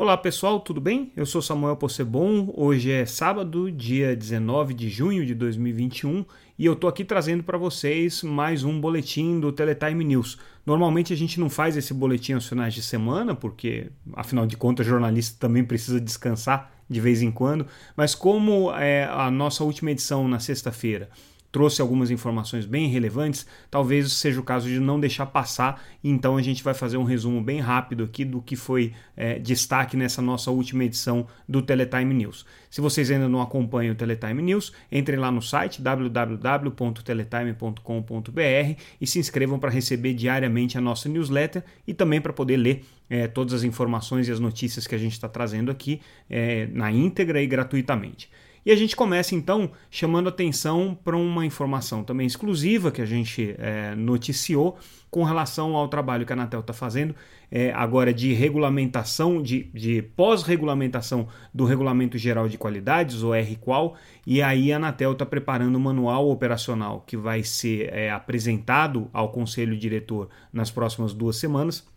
Olá pessoal, tudo bem? Eu sou Samuel Possebon. Hoje é sábado, dia 19 de junho de 2021 e eu tô aqui trazendo para vocês mais um boletim do Teletime News. Normalmente a gente não faz esse boletim aos finais de semana, porque afinal de contas jornalista também precisa descansar de vez em quando, mas como é a nossa última edição na sexta-feira trouxe algumas informações bem relevantes, talvez seja o caso de não deixar passar. Então a gente vai fazer um resumo bem rápido aqui do que foi é, destaque nessa nossa última edição do Teletime News. Se vocês ainda não acompanham o Teletime News, entrem lá no site www.teletime.com.br e se inscrevam para receber diariamente a nossa newsletter e também para poder ler é, todas as informações e as notícias que a gente está trazendo aqui é, na íntegra e gratuitamente. E a gente começa então chamando atenção para uma informação também exclusiva que a gente é, noticiou com relação ao trabalho que a Anatel está fazendo é, agora de regulamentação, de, de pós-regulamentação do Regulamento Geral de Qualidades, o RQual, e aí a Anatel está preparando um manual operacional que vai ser é, apresentado ao Conselho Diretor nas próximas duas semanas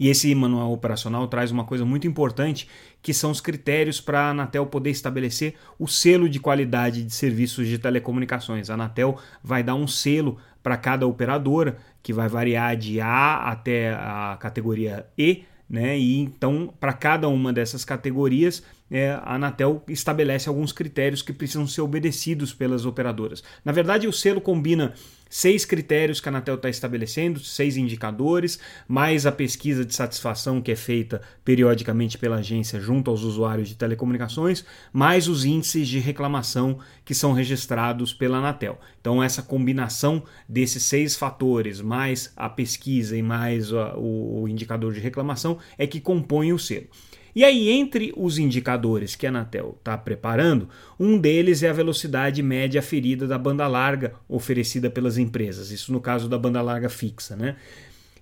e esse manual operacional traz uma coisa muito importante, que são os critérios para a Anatel poder estabelecer o selo de qualidade de serviços de telecomunicações. A Anatel vai dar um selo para cada operadora, que vai variar de A até a categoria E, né? E então, para cada uma dessas categorias, é, a Anatel estabelece alguns critérios que precisam ser obedecidos pelas operadoras. Na verdade, o selo combina seis critérios que a Anatel está estabelecendo, seis indicadores, mais a pesquisa de satisfação que é feita periodicamente pela agência junto aos usuários de telecomunicações, mais os índices de reclamação que são registrados pela Anatel. Então, essa combinação desses seis fatores, mais a pesquisa e mais o, indicador de reclamação, é que compõe o selo. E aí, entre os indicadores que a Anatel está preparando, um deles é a velocidade média ferida da banda larga oferecida pelas empresas, isso no caso da banda larga fixa. Né?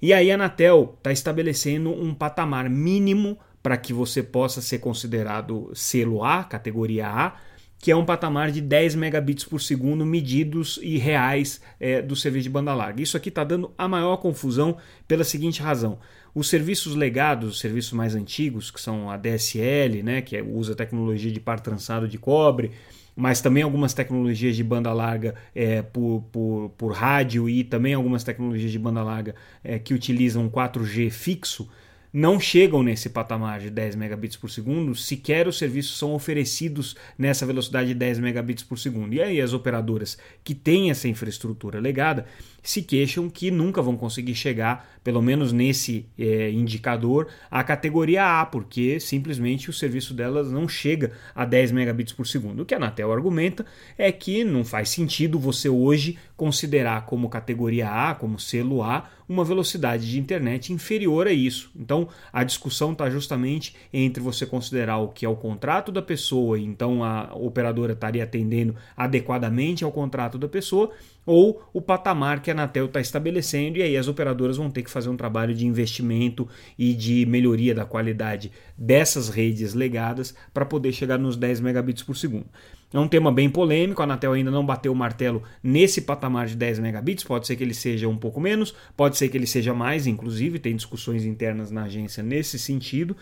E aí a Anatel está estabelecendo um patamar mínimo para que você possa ser considerado selo A, categoria A, que é um patamar de 10 megabits por segundo medidos e reais é, do serviço de banda larga. Isso aqui está dando a maior confusão pela seguinte razão. Os serviços legados, os serviços mais antigos, que são a DSL, né, que é, usa tecnologia de par trançado de cobre, mas também algumas tecnologias de banda larga é, por, por, por rádio e também algumas tecnologias de banda larga é, que utilizam 4G fixo, não chegam nesse patamar de 10 megabits por segundo, sequer os serviços são oferecidos nessa velocidade de 10 megabits por segundo. E aí as operadoras que têm essa infraestrutura legada se queixam que nunca vão conseguir chegar, pelo menos nesse é, indicador, à categoria A, porque simplesmente o serviço delas não chega a 10 megabits por segundo. O que a Anatel argumenta é que não faz sentido você hoje considerar como categoria A, como selo A, uma velocidade de internet inferior a isso. Então a discussão está justamente entre você considerar o que é o contrato da pessoa, então a operadora estaria atendendo adequadamente ao contrato da pessoa, ou o patamar que a Anatel está estabelecendo, e aí as operadoras vão ter que fazer um trabalho de investimento e de melhoria da qualidade dessas redes legadas para poder chegar nos 10 megabits por segundo. É um tema bem polêmico, a Anatel ainda não bateu o martelo nesse patamar de 10 megabits, pode ser que ele seja um pouco menos, pode ser que ele seja mais, inclusive, tem discussões internas na agência nesse sentido.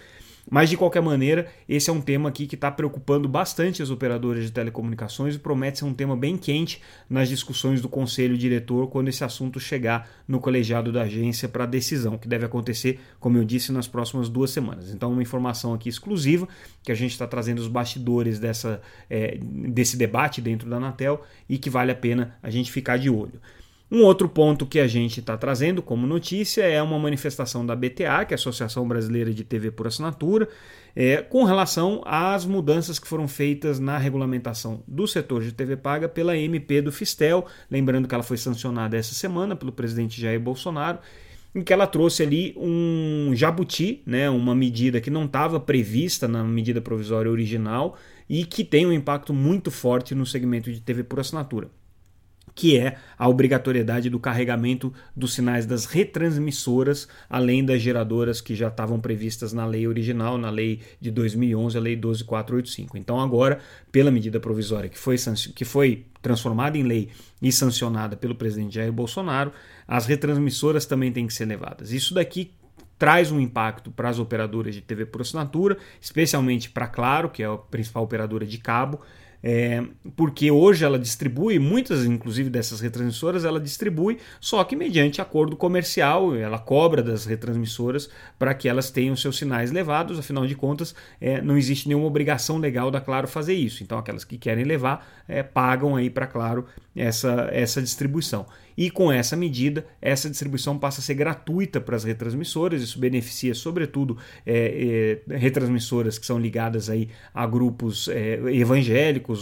Mas de qualquer maneira, esse é um tema aqui que está preocupando bastante as operadoras de telecomunicações e promete ser um tema bem quente nas discussões do conselho diretor quando esse assunto chegar no colegiado da agência para decisão, que deve acontecer, como eu disse, nas próximas duas semanas. Então, uma informação aqui exclusiva que a gente está trazendo os bastidores dessa, é, desse debate dentro da Anatel e que vale a pena a gente ficar de olho. Um outro ponto que a gente está trazendo como notícia é uma manifestação da BTA, que é a Associação Brasileira de TV por Assinatura, é, com relação às mudanças que foram feitas na regulamentação do setor de TV paga pela MP do Fistel. Lembrando que ela foi sancionada essa semana pelo presidente Jair Bolsonaro em que ela trouxe ali um jabuti, né, uma medida que não estava prevista na medida provisória original e que tem um impacto muito forte no segmento de TV por assinatura que é a obrigatoriedade do carregamento dos sinais das retransmissoras, além das geradoras que já estavam previstas na lei original, na lei de 2011, a lei 12485. Então agora, pela medida provisória que foi, que foi transformada em lei e sancionada pelo presidente Jair Bolsonaro, as retransmissoras também têm que ser levadas. Isso daqui traz um impacto para as operadoras de TV por assinatura, especialmente para Claro, que é a principal operadora de cabo, é, porque hoje ela distribui, muitas inclusive dessas retransmissoras, ela distribui, só que mediante acordo comercial, ela cobra das retransmissoras para que elas tenham seus sinais levados, afinal de contas, é, não existe nenhuma obrigação legal da Claro fazer isso. Então, aquelas que querem levar é, pagam aí para Claro essa, essa distribuição. E com essa medida, essa distribuição passa a ser gratuita para as retransmissoras. Isso beneficia, sobretudo, é, é, retransmissoras que são ligadas aí a grupos é,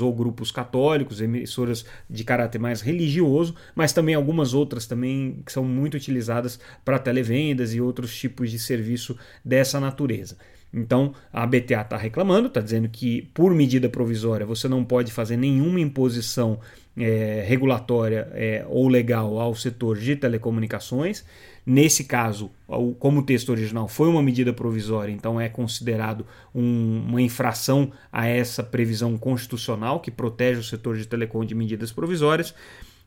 ou grupos católicos, emissoras de caráter mais religioso, mas também algumas outras também que são muito utilizadas para televendas e outros tipos de serviço dessa natureza. Então a BTA está reclamando, está dizendo que por medida provisória você não pode fazer nenhuma imposição é, regulatória é, ou legal ao setor de telecomunicações. Nesse caso, como o texto original foi uma medida provisória, então é considerado um, uma infração a essa previsão constitucional que protege o setor de telecom de medidas provisórias.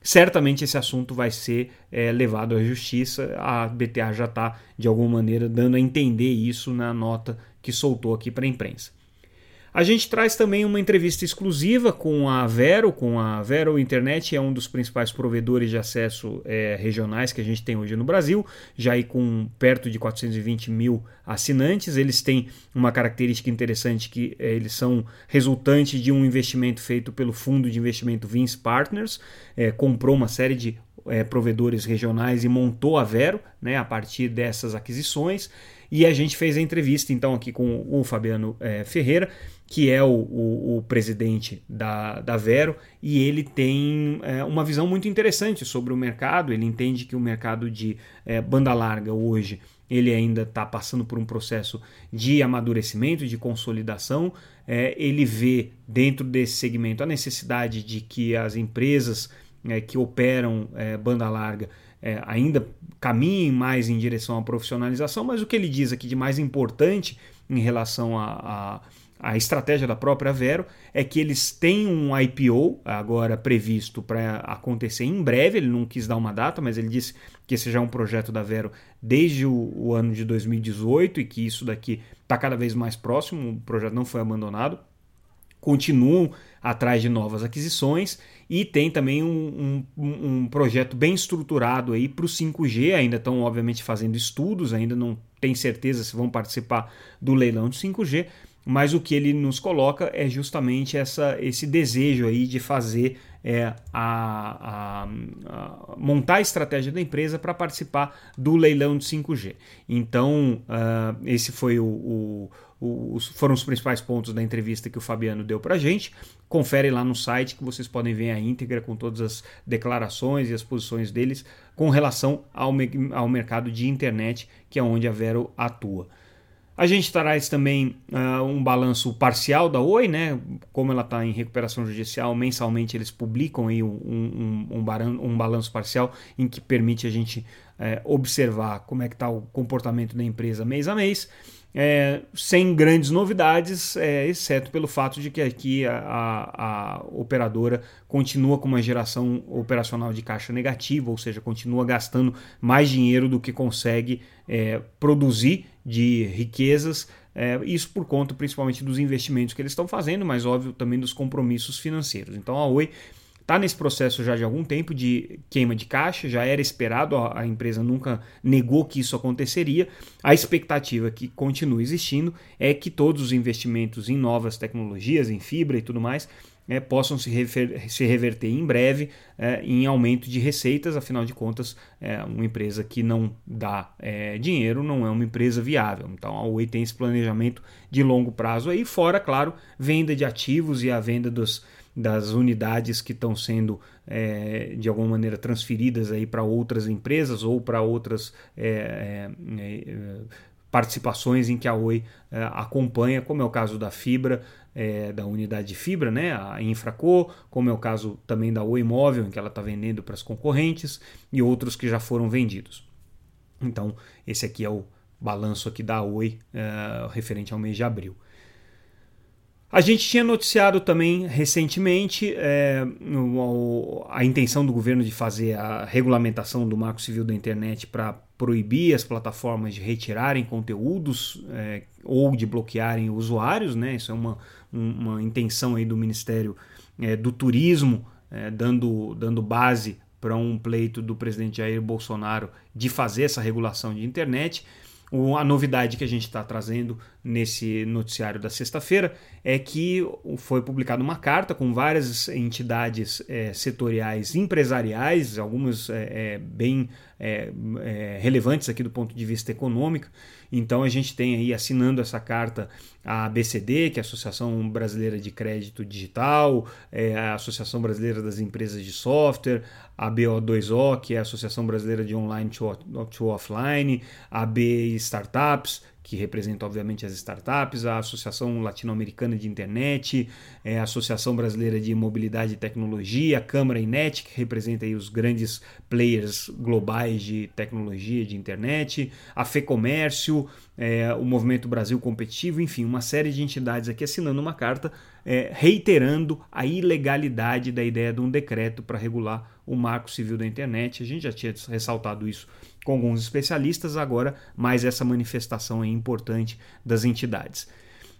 Certamente esse assunto vai ser é, levado à justiça. A BTA já está, de alguma maneira, dando a entender isso na nota que soltou aqui para a imprensa. A gente traz também uma entrevista exclusiva com a Vero, com a Vero Internet, é um dos principais provedores de acesso é, regionais que a gente tem hoje no Brasil, já aí com perto de 420 mil assinantes. Eles têm uma característica interessante que é, eles são resultante de um investimento feito pelo fundo de investimento Vince Partners, é, comprou uma série de é, provedores regionais e montou a Vero né, a partir dessas aquisições. E a gente fez a entrevista então aqui com o Fabiano é, Ferreira que é o, o, o, presidente da, da Vero, e ele tem é, uma visão muito interessante sobre o mercado. Ele entende que o mercado de é, banda larga hoje ele ainda está passando por um processo de amadurecimento, de consolidação. É, ele vê dentro desse segmento a necessidade de que as empresas é, que operam é, banda larga é, ainda caminhem mais em direção à profissionalização, mas o que ele diz aqui de mais importante em relação a, a a estratégia da própria Vero é que eles têm um IPO agora previsto para acontecer em breve. Ele não quis dar uma data, mas ele disse que esse já é um projeto da Vero desde o, o ano de 2018 e que isso daqui está cada vez mais próximo. O projeto não foi abandonado. Continuam atrás de novas aquisições e tem também um, um, um projeto bem estruturado aí para o 5G. Ainda estão, obviamente, fazendo estudos, ainda não tem certeza se vão participar do leilão de 5G, mas o que ele nos coloca é justamente essa, esse desejo aí de fazer é, a, a, a montar a estratégia da empresa para participar do leilão de 5G. Então, uh, esse foi o, o, o, foram os principais pontos da entrevista que o Fabiano deu para a gente. Confere lá no site que vocês podem ver a íntegra com todas as declarações e as posições deles com relação ao, ao mercado de internet, que é onde a Vero atua. A gente traz também uh, um balanço parcial da Oi, né? Como ela está em recuperação judicial, mensalmente eles publicam aí um, um, um, um balanço parcial em que permite a gente uh, observar como é que está o comportamento da empresa mês a mês é, sem grandes novidades, é, exceto pelo fato de que aqui a, a, a, operadora continua com uma geração operacional de caixa negativa, ou seja, continua gastando mais dinheiro do que consegue é, produzir de riquezas. É, isso por conta principalmente dos investimentos que eles estão fazendo, mas óbvio também dos compromissos financeiros. Então a Oi está nesse processo já de algum tempo de queima de caixa, já era esperado, a, empresa nunca negou que isso aconteceria. A expectativa que continua existindo é que todos os investimentos em novas tecnologias, em fibra e tudo mais, é, possam se, refer, se, reverter em breve é, em aumento de receitas, afinal de contas, é, uma empresa que não dá é, dinheiro não é uma empresa viável. Então a Oi tem esse planejamento de longo prazo aí, fora, claro, venda de ativos e a venda dos, das unidades que estão sendo é, de alguma maneira transferidas aí para outras empresas ou para outras é, é, é, participações em que a Oi é, acompanha, como é o caso da Fibra, da unidade de fibra, né, a Infraco, como é o caso também da Oi Móvel, em que ela está vendendo para as concorrentes, e outros que já foram vendidos. Então, esse aqui é o balanço aqui da Oi referente ao mês de abril. A gente tinha noticiado também recentemente é, a intenção do governo de fazer a regulamentação do marco civil da internet para proibir as plataformas de retirarem conteúdos é, ou de bloquearem usuários, né? Isso é uma, uma intenção aí do Ministério é, do Turismo, é, dando, dando base para um pleito do presidente Jair Bolsonaro de fazer essa regulação de internet. A novidade que a gente está trazendo nesse noticiário da sexta-feira é que foi publicada uma carta com várias entidades é, setoriais empresariais, algumas é, é, bem é, é, relevantes aqui do ponto de vista econômico. Então a gente tem aí assinando essa carta a ABCD, que é a Associação Brasileira de Crédito Digital, é, a Associação Brasileira das Empresas de Software, a BO2O, que é a Associação Brasileira de Online to, to Offline, a B Startups, que representa obviamente as startups, a Associação Latino-Americana de Internet, é, a Associação Brasileira de Mobilidade e Tecnologia, a Câmara Inet, que representa aí os grandes players globais de tecnologia de internet, a FEComércio, é, o Movimento Brasil Competitivo, enfim, uma série de entidades aqui assinando uma carta é, reiterando a ilegalidade da ideia de um decreto para regular o marco civil da internet. A gente já tinha ressaltado isso com alguns especialistas, agora mais essa manifestação importante das entidades.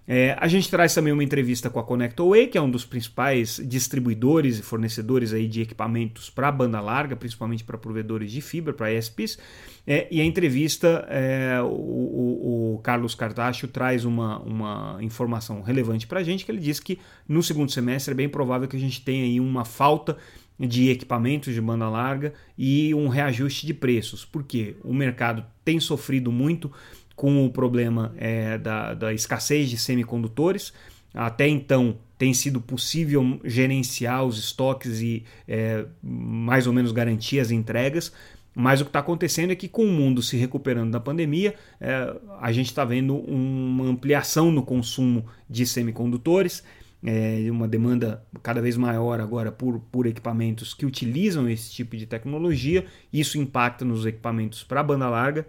É, a gente traz também uma entrevista com a ConnectWay, que é um dos principais distribuidores e fornecedores aí de equipamentos para banda larga, principalmente para provedores de fibra, para ESPs. É, e a entrevista, é, o, o, o, Carlos Cartacho traz uma, uma informação relevante para a gente, que ele diz que no segundo semestre é bem provável que a gente tenha aí uma falta de equipamentos de banda larga e um reajuste de preços, porque o mercado tem sofrido muito com o problema é, da, da escassez de semicondutores. Até então tem sido possível gerenciar os estoques e é, mais ou menos garantir as entregas, mas o que está acontecendo é que, com o mundo se recuperando da pandemia, é, a gente está vendo uma ampliação no consumo de semicondutores, é, uma demanda cada vez maior agora por, por equipamentos que utilizam esse tipo de tecnologia. Isso impacta nos equipamentos para banda larga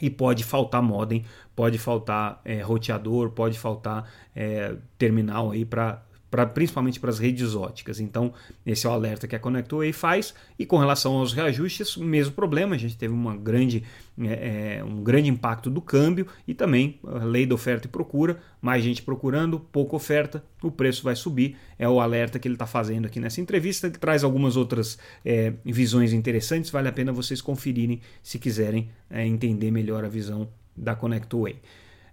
e pode faltar modem, pode faltar é, roteador, pode faltar é, terminal aí para Pra, principalmente para as redes óticas. Então, esse é o alerta que a ConnectWay faz. E com relação aos reajustes, mesmo problema, a gente teve uma grande é, é, um grande impacto do câmbio e também a lei da oferta e procura, mais gente procurando, pouca oferta, o preço vai subir. É o alerta que ele está fazendo aqui nessa entrevista. Ele traz algumas outras é, visões interessantes, vale a pena vocês conferirem se quiserem é, entender melhor a visão da ConnectWay.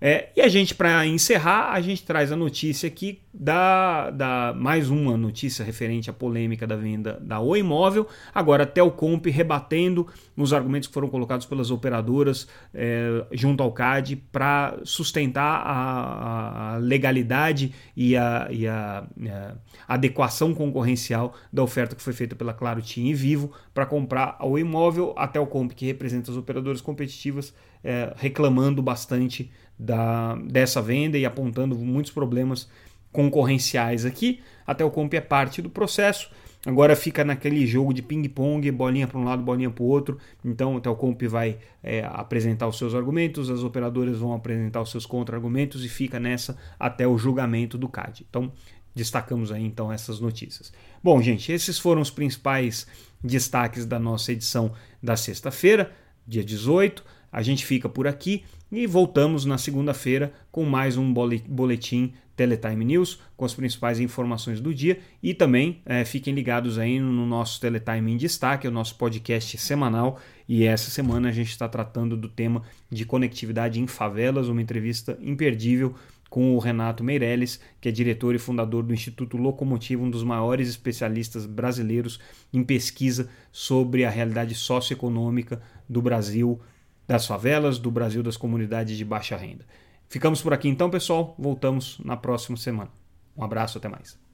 É, e a gente, para encerrar, a gente traz a notícia aqui da, da mais uma notícia referente à polêmica da venda da Oi Imóvel. Agora, a Telcomp rebatendo os argumentos que foram colocados pelas operadoras é, junto ao CAD para sustentar a, a, legalidade e a, e a, a, adequação concorrencial da oferta que foi feita pela Claro TIM e Vivo para comprar a Oi Imóvel. A Telcomp, que representa as operadoras competitivas, é, reclamando bastante da, dessa venda e apontando muitos problemas concorrenciais aqui. Até o comp é parte do processo. Agora fica naquele jogo de ping-pong, bolinha para um lado, bolinha para o outro. Então o Telcomp vai é, apresentar os seus argumentos, as operadoras vão apresentar os seus contra-argumentos e fica nessa até o julgamento do CAD. Então destacamos aí então essas notícias. Bom, gente, esses foram os principais destaques da nossa edição da sexta-feira, dia 18. A gente fica por aqui e voltamos na segunda-feira com mais um boletim Teletime News com as principais informações do dia. E também é, fiquem ligados aí no nosso Teletime em Destaque, o nosso podcast semanal. E essa semana a gente está tratando do tema de conectividade em favelas, uma entrevista imperdível com o Renato Meirelles, que é diretor e fundador do Instituto Locomotivo, um dos maiores especialistas brasileiros em pesquisa sobre a realidade socioeconômica do Brasil das favelas, do Brasil das comunidades de baixa renda. Ficamos por aqui então, pessoal. Voltamos na próxima semana. Um abraço, até mais.